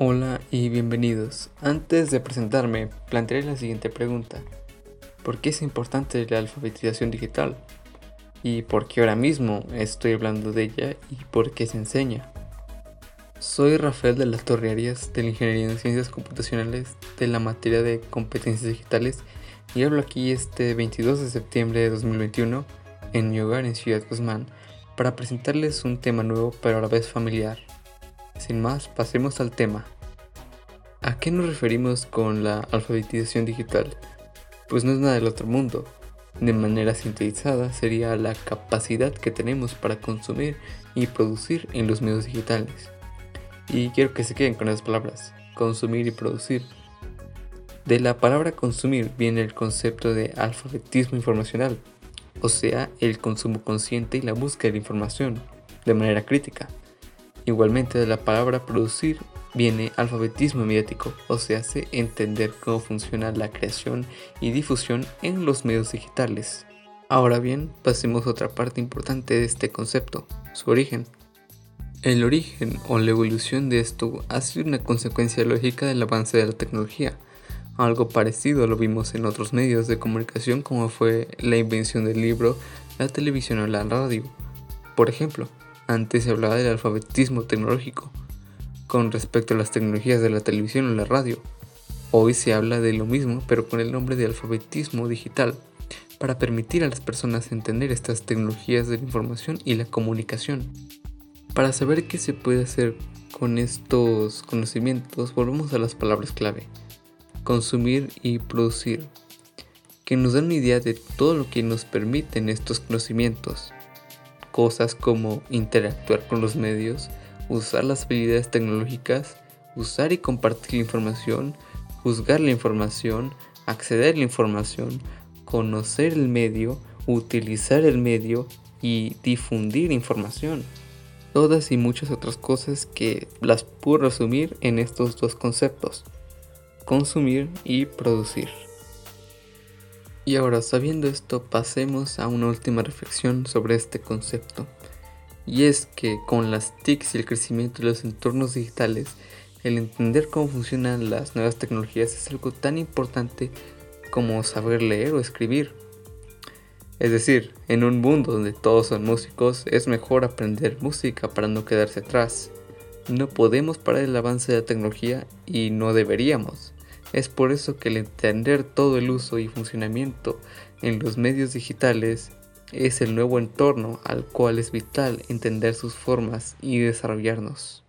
Hola y bienvenidos. Antes de presentarme, plantearé la siguiente pregunta. ¿Por qué es importante la alfabetización digital? ¿Y por qué ahora mismo estoy hablando de ella y por qué se enseña? Soy Rafael de las Torrearias de la Ingeniería en Ciencias Computacionales de la materia de competencias digitales y hablo aquí este 22 de septiembre de 2021 en mi hogar en Ciudad Guzmán para presentarles un tema nuevo pero a la vez familiar sin más, pasemos al tema. ¿A qué nos referimos con la alfabetización digital? Pues no es nada del otro mundo. De manera sintetizada sería la capacidad que tenemos para consumir y producir en los medios digitales. Y quiero que se queden con esas palabras, consumir y producir. De la palabra consumir viene el concepto de alfabetismo informacional, o sea, el consumo consciente y la búsqueda de información, de manera crítica. Igualmente de la palabra producir viene alfabetismo mediático, o sea, hace entender cómo funciona la creación y difusión en los medios digitales. Ahora bien, pasemos a otra parte importante de este concepto, su origen. El origen o la evolución de esto ha sido una consecuencia lógica del avance de la tecnología. Algo parecido lo vimos en otros medios de comunicación como fue la invención del libro, la televisión o la radio. Por ejemplo, antes se hablaba del alfabetismo tecnológico con respecto a las tecnologías de la televisión o la radio. Hoy se habla de lo mismo pero con el nombre de alfabetismo digital para permitir a las personas entender estas tecnologías de la información y la comunicación. Para saber qué se puede hacer con estos conocimientos, volvemos a las palabras clave. Consumir y producir, que nos dan una idea de todo lo que nos permiten estos conocimientos cosas como interactuar con los medios, usar las habilidades tecnológicas, usar y compartir información, juzgar la información, acceder a la información, conocer el medio, utilizar el medio y difundir información. Todas y muchas otras cosas que las puedo resumir en estos dos conceptos, consumir y producir. Y ahora, sabiendo esto, pasemos a una última reflexión sobre este concepto. Y es que con las TICs y el crecimiento de los entornos digitales, el entender cómo funcionan las nuevas tecnologías es algo tan importante como saber leer o escribir. Es decir, en un mundo donde todos son músicos, es mejor aprender música para no quedarse atrás. No podemos parar el avance de la tecnología y no deberíamos. Es por eso que el entender todo el uso y funcionamiento en los medios digitales es el nuevo entorno al cual es vital entender sus formas y desarrollarnos.